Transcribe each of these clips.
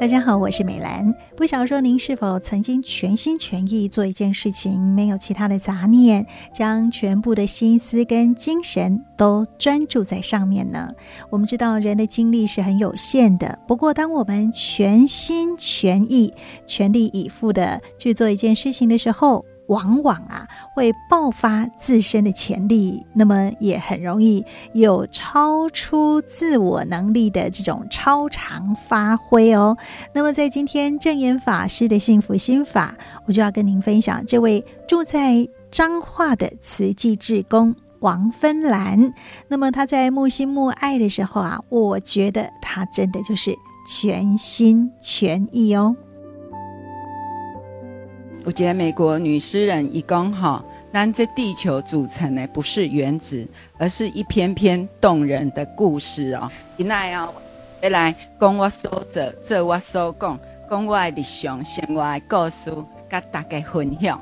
大家好，我是美兰。不晓说您是否曾经全心全意做一件事情，没有其他的杂念，将全部的心思跟精神都专注在上面呢？我们知道人的精力是很有限的，不过当我们全心全意、全力以赴的去做一件事情的时候，往往啊会爆发自身的潜力，那么也很容易有超出自我能力的这种超常发挥哦。那么在今天证严法师的幸福心法，我就要跟您分享这位住在彰化的慈济志工王芬兰。那么他在沐心沐爱的时候啊，我觉得他真的就是全心全意哦。我觉得美国女诗人一讲哈，咱这地球组成的不是原子，而是一篇篇动人的故事哦。今仔哦，要来讲我所做，做我所讲，讲我的日常生活的故事，跟大家分享。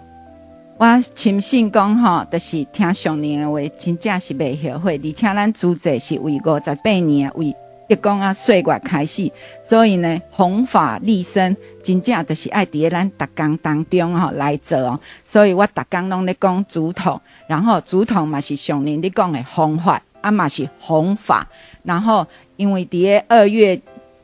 我深信讲哈，就是听上人的话，真正是袂后悔，而且咱主者是为五十八年为。一讲啊，岁月开始，所以呢，弘法利生，真正就是爱伫咱逐工当中吼来做哦。所以我逐工拢咧讲竹筒，然后竹筒嘛是上人咧讲的方法，啊嘛是弘法。然后因为伫二月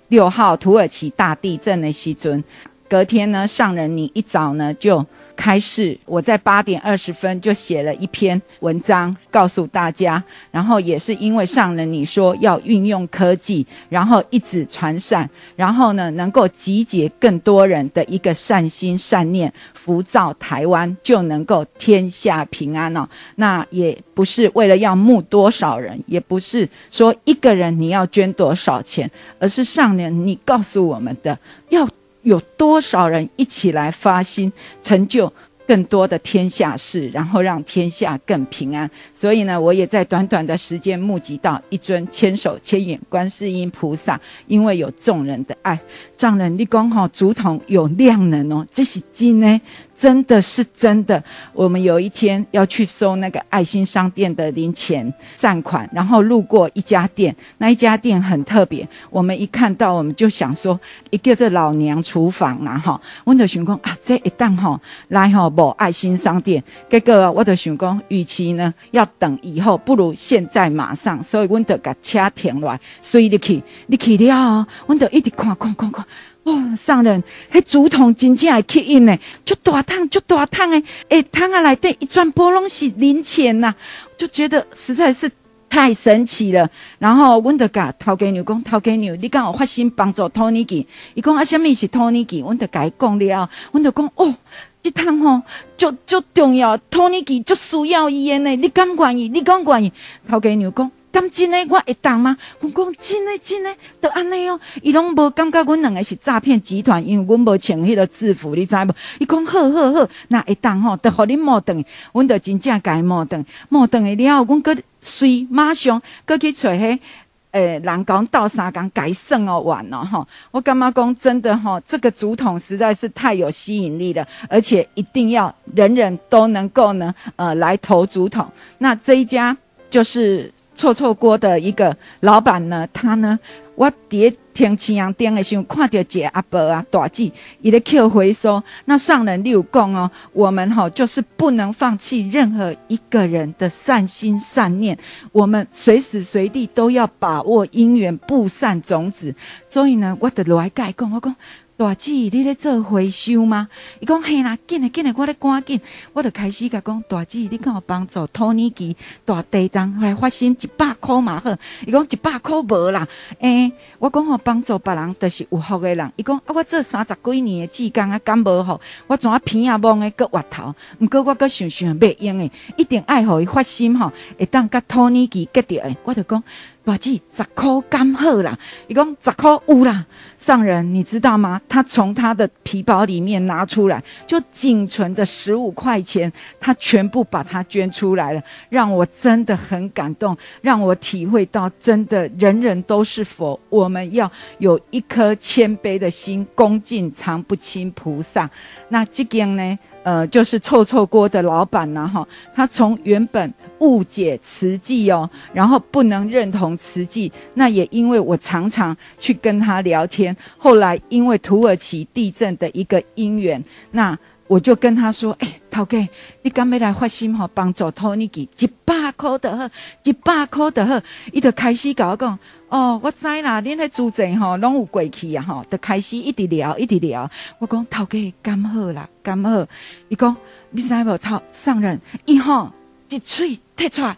六号土耳其大地震的时阵，隔天呢，上人你一早呢就。开始，我在八点二十分就写了一篇文章告诉大家，然后也是因为上人你说要运用科技，然后一直传善，然后呢能够集结更多人的一个善心善念，福造台湾就能够天下平安哦。那也不是为了要募多少人，也不是说一个人你要捐多少钱，而是上人你告诉我们的要。有多少人一起来发心，成就更多的天下事，然后让天下更平安。所以呢，我也在短短的时间募集到一尊千手千眼观世音菩萨，因为有众人的爱，丈人立功吼，竹筒有量能哦，这是金呢。真的是真的，我们有一天要去收那个爱心商店的零钱善款，然后路过一家店，那一家店很特别，我们一看到我们就想说，一个这老娘厨房啦哈，我就想讲啊，这一档哈来哈无爱心商店，结果我就想讲，与其呢要等以后，不如现在马上，所以我就把车停落来，随你去，你去了，我就一直看看看看。哦，上人，迄竹筒真正会吸引呢，就大桶，就大桶诶，诶，桶啊内底一转波拢是零钱呐，就觉得实在是太神奇了。然后阮就甲头家娘讲，头家娘，你敢有发心帮助托尼基？伊讲啊，什么是托尼基？阮就甲伊讲了，阮就讲哦，这桶吼，就就重要，托尼基就需要伊诶呢，你敢愿意？你敢愿意？头家娘讲。咁真诶，我会当吗？我讲真诶，真诶，都安尼哦。伊拢无感觉阮两个是诈骗集团，因为阮无穿迄个制服，你知无？伊讲好好好，那会当吼，得互你摸断，阮得真正该摸断，摸断诶了后，阮搁随马上搁去找迄诶人工倒三工改算哦完了吼。我感觉讲真的吼，这个竹筒实在是太有吸引力了，而且一定要人人都能够呢，呃，来投竹筒。那这一家就是。臭臭锅的一个老板呢，他呢，我第一天青阳店的时候看到一个阿伯啊，大姐伊咧扣回收。那上人有讲哦，我们哈、哦、就是不能放弃任何一个人的善心善念，我们随时随地都要把握因缘，布善种子。所以呢，我的来甲伊讲，我讲。大姐，你咧做回收吗？伊讲嘿啦，紧嘞紧嘞，我咧赶紧，我就开始甲讲，大姐，你敢有帮助托尼基大地震后来发生一百块嘛好？伊讲一百块无啦，诶、欸，我讲吼帮助别人，就是有福的人。伊讲啊，我做三十几年的志工啊，敢无好？我怎啊偏啊懵的搁滑头？毋过我搁想想袂用诶，一定爱互伊发心吼，会当甲托尼基结着诶，我就讲。大姐，十块刚好啦，伊讲十块有啦。上人，你知道吗？他从他的皮包里面拿出来，就仅存的十五块钱，他全部把它捐出来了，让我真的很感动，让我体会到真的人人都是佛，我们要有一颗谦卑的心，恭敬常不轻菩萨。那这个呢，呃，就是臭臭锅的老板呐，哈，他从原本。误解慈济哦，然后不能认同慈济。那也因为我常常去跟他聊天，后来因为土耳其地震的一个因缘，那我就跟他说：“哎、欸，头家，你敢要来发心吼，帮助托尼基一百块的好，一百块的好。”伊就开始跟我讲：“哦，我知啦，恁迄主持吼拢有过去啊，吼，就开始一直聊，一直聊。”我讲：“头家，敢好啦，敢好。”伊讲：“你知无？头上人伊吼一喙摕出来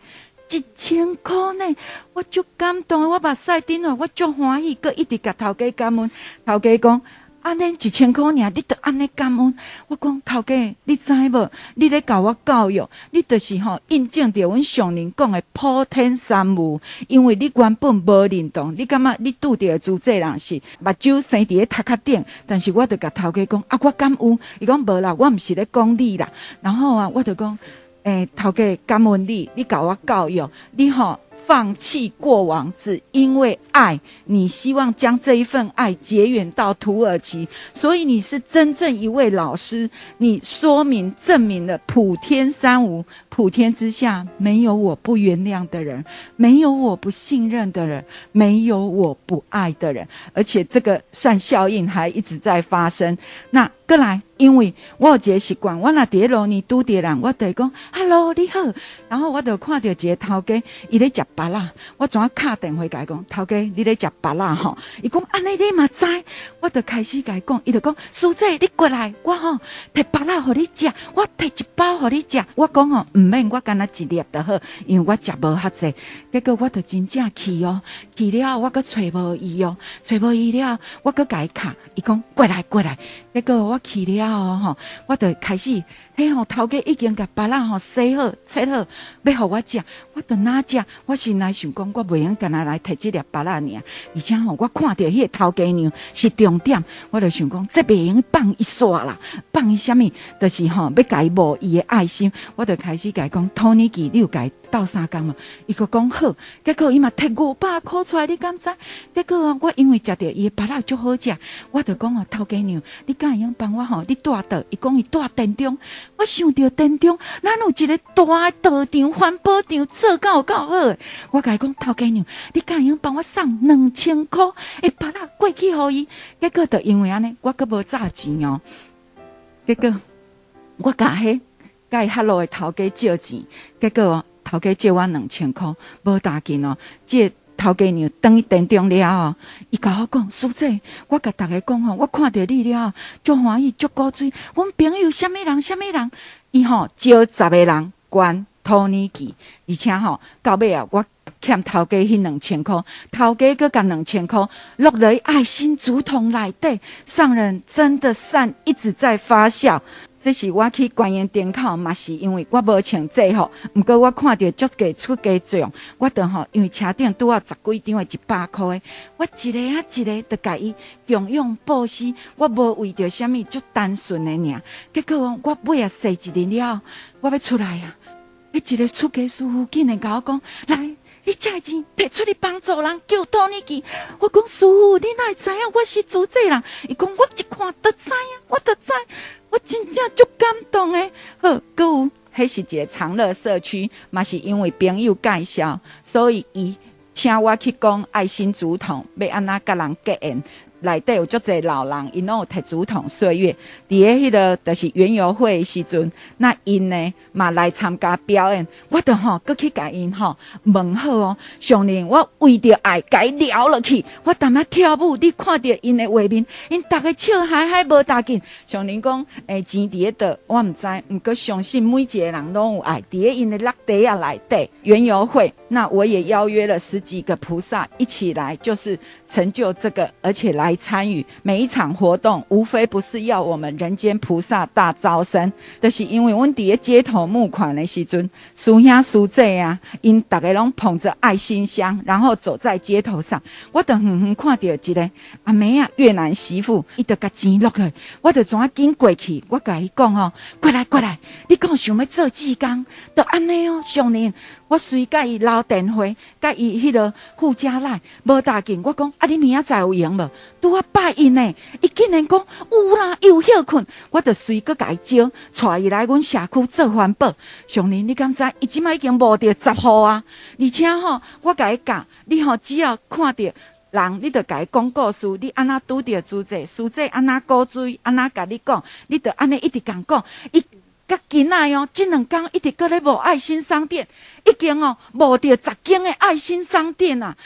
一千块呢，我就感动，我目屎顶了，我足欢喜，阁一直甲头家感恩。头家讲。”安尼一千块尔，你得安尼感恩。我讲头家，你知无？你咧教我教育，你就是吼印证着阮上人讲的普天三无。因为你原本无认同，你感觉你拄着主这人是目睭生伫咧头壳顶，但是我着甲头家讲啊，我感恩。伊讲无啦，我毋是咧讲你啦。然后啊，我着讲，诶、头家感恩你，你教我教育，你吼。放弃过往，只因为爱，你希望将这一份爱结缘到土耳其，所以你是真正一位老师。你说明证明了普天三无，普天之下没有我不原谅的人，没有我不信任的人，没有我不爱的人，而且这个善效应还一直在发生。那。过来，因为我有一个习惯，我若伫咧路呢拄着人，我就会讲 “hello，你好”，然后我就看到一个头家，伊咧食芭乐，我怎啊敲电话甲伊讲，头家你咧食芭乐吼？伊讲安尼你嘛知，我就开始甲伊讲，伊就讲师姐你过来，我吼摕芭乐互你食，我摕一包互你食，我讲吼毋免，我干那一粒就好，因为我食无遐济，结果我就真正去哦，去了我阁找无伊哦，找无伊了，我阁甲伊敲，伊讲过来过来，结果我。去了哦，吼，我就开始，嘿吼，头家已经甲别人吼洗好、切好，要互我食，我就哪食？我心内想讲，我袂用干那来摕即粒别人尔，而且吼，我看到迄个头家娘是重点，我就想讲，这袂用放一煞啦，放伊啥物？就是吼，要甲伊无伊的爱心，我就开始甲伊讲，托尼基，你有甲伊斗相共嘛？伊个讲好，结果伊嘛摕五百块出来，你敢知？结果我因为食着伊的巴拉足好食，我就讲哦，头家娘，你敢会用帮我吼？你住倒？伊讲伊住殿中，我想着殿中，咱有一个大道场、环保场，做够够好。我甲伊讲头家娘，你敢会用帮我送两千块？诶，巴拉过去互伊。结果就因为安尼，我阁无诈钱哦。结果我甲迄甲伊哈啰的头家借钱，结果。头家借我两千块，无打紧哦。这头家娘等于电中了哦，伊甲我讲，师姐，我甲大家讲哦，我看到你了，足欢喜，足古锥。阮朋友什么人，什么人，伊吼招十个人捐托尼基，而且吼到尾啊，我欠头家迄两千块，头家阁甲两千块落来爱心竹筒内底。上人真的善一直在发酵。这是我去观音殿口，嘛是因为我无穿制服，毋过我看到足个出家众，我着吼，因为车顶拄啊十几张诶一百块诶，我一个啊一个着甲伊共用布施，我无为着啥物足单纯诶尔，结果我尾啊洗一日了，我要出来啊，迄一个出家师父竟然甲我讲来。你借钱摕出去帮助人，救托尼基。我讲师父，你哪会知影我是做这人？伊讲我一看就知影，我就知，我。迄是一个长乐社区，嘛是因为朋友介绍，所以伊请我去讲爱心竹筒，要安那甲人结缘。内底有足侪老人，因拢有摕竹筒岁月。伫个迄个，就是园游会时阵，那因呢嘛来参加表演。我着吼，搁去甲因吼问好哦。上年我为着爱甲伊聊落去，我淡仔跳舞，你看着因的画面，因逐个笑嗨嗨无大紧。上年讲，诶、钱伫个倒，我毋知，毋过相信每一个人拢有爱。伫个因的落地啊内底园游会，那我也邀约了十几个菩萨一起来，就是成就这个，而且来。来参与每一场活动，无非不是要我们人间菩萨大招生，就是因为阮伫个街头募款的时阵，师兄师姐啊，因大家拢捧着爱心箱，然后走在街头上，我就远远看到一个阿妹啊，越南媳妇，伊就甲钱落去，我就怎啊紧过去，我甲伊讲哦，过来过来，你讲想要做志工，就安尼哦，少年。我随甲伊留电话，甲伊迄个副驾来无大紧。我讲啊，你明仔载有闲无？拄啊拜因呢，伊竟然讲有啦，又休困。我着随阁甲伊招，带伊来阮社区做环保。上林，你敢知？伊即摆已经无着十户啊！而且吼，我甲伊讲，你吼只要看着人，你着甲伊讲故事。你安那拄着书这书这安那古锥，安那甲你讲，你着安尼一直讲讲伊。甲囝仔哦，即两天一直搁咧无爱心商店，已经哦无着十间的爱心商店啊，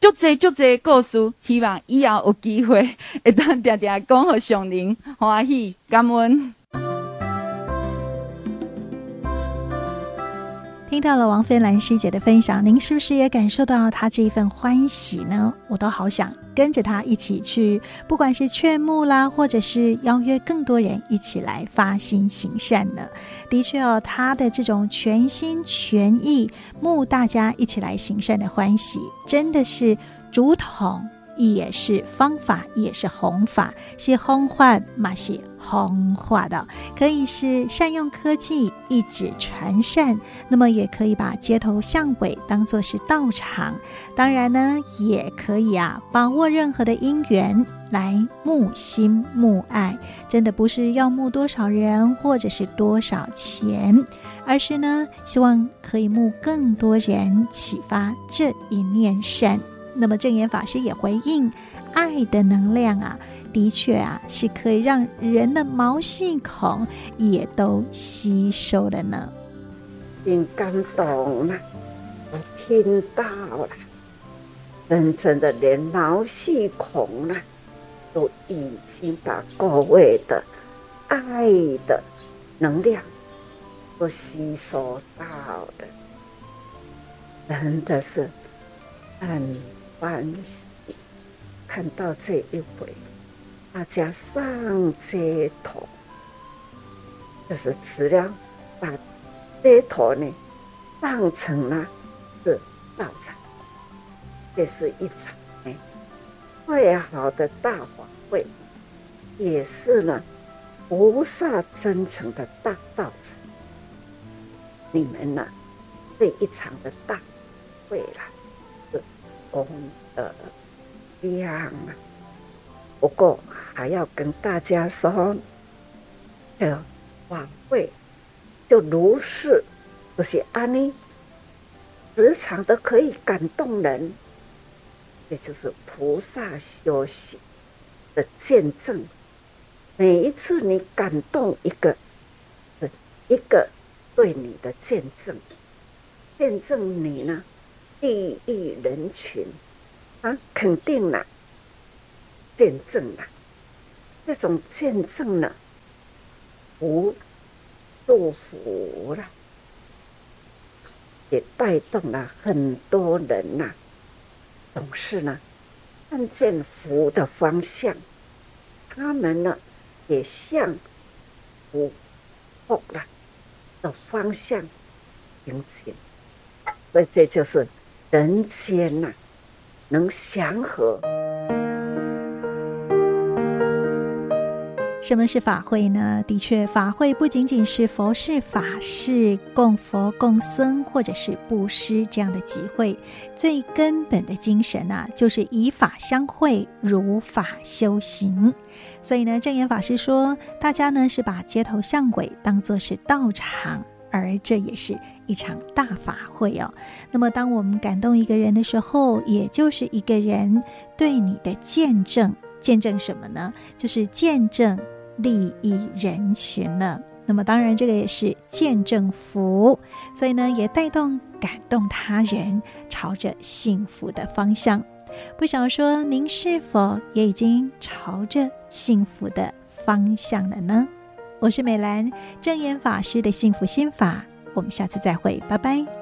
足侪足侪故事，希望以后有机会会当定定讲互上人欢喜感恩。听到了王菲兰师姐的分享，您是不是也感受到她这一份欢喜呢？我都好想跟着她一起去，不管是劝募啦，或者是邀约更多人一起来发心行善呢。的确哦，她的这种全心全意募大家一起来行善的欢喜，真的是竹筒。也是方法，也是弘法，是弘法嘛，是弘化的，可以是善用科技一指传善，那么也可以把街头巷尾当作是道场，当然呢，也可以啊，把握任何的因缘来募心募爱，真的不是要募多少人或者是多少钱，而是呢，希望可以募更多人启发这一念善。那么证严法师也回应，爱的能量啊，的确啊，是可以让人的毛细孔也都吸收了呢。很感动了，我听到了，真正的连毛细孔呢，都已经把各位的爱的能量都吸收到了，真的是很。欢喜看到这一回，大家上街头，就是慈良把街头呢当成了是道场，这是一场呢最好的大法会，也是呢菩萨真诚的大道场。你们呢这一场的大会了。功德量啊！不过还要跟大家说，呃，晚会就如是，这些安尼时常都可以感动人，也就是菩萨修行的见证。每一次你感动一个，一个对你的见证，见证你呢？利益人群啊，肯定了，见证了，这种见证呢，福祝福了，也带动了很多人呐、啊，总是呢，看见福的方向，他们呢，也向福福了的方向行进，所以这就是。人间呐，能祥和。什么是法会呢？的确，法会不仅仅是佛事、法事、供佛、供僧，或者是布施这样的集会。最根本的精神啊，就是以法相会，如法修行。所以呢，证严法师说，大家呢是把街头巷尾当作是道场。而这也是一场大法会哦。那么，当我们感动一个人的时候，也就是一个人对你的见证。见证什么呢？就是见证利益人群了。那么，当然这个也是见证福，所以呢，也带动感动他人，朝着幸福的方向。不想说，您是否也已经朝着幸福的方向了呢？我是美兰，正言法师的幸福心法，我们下次再会，拜拜。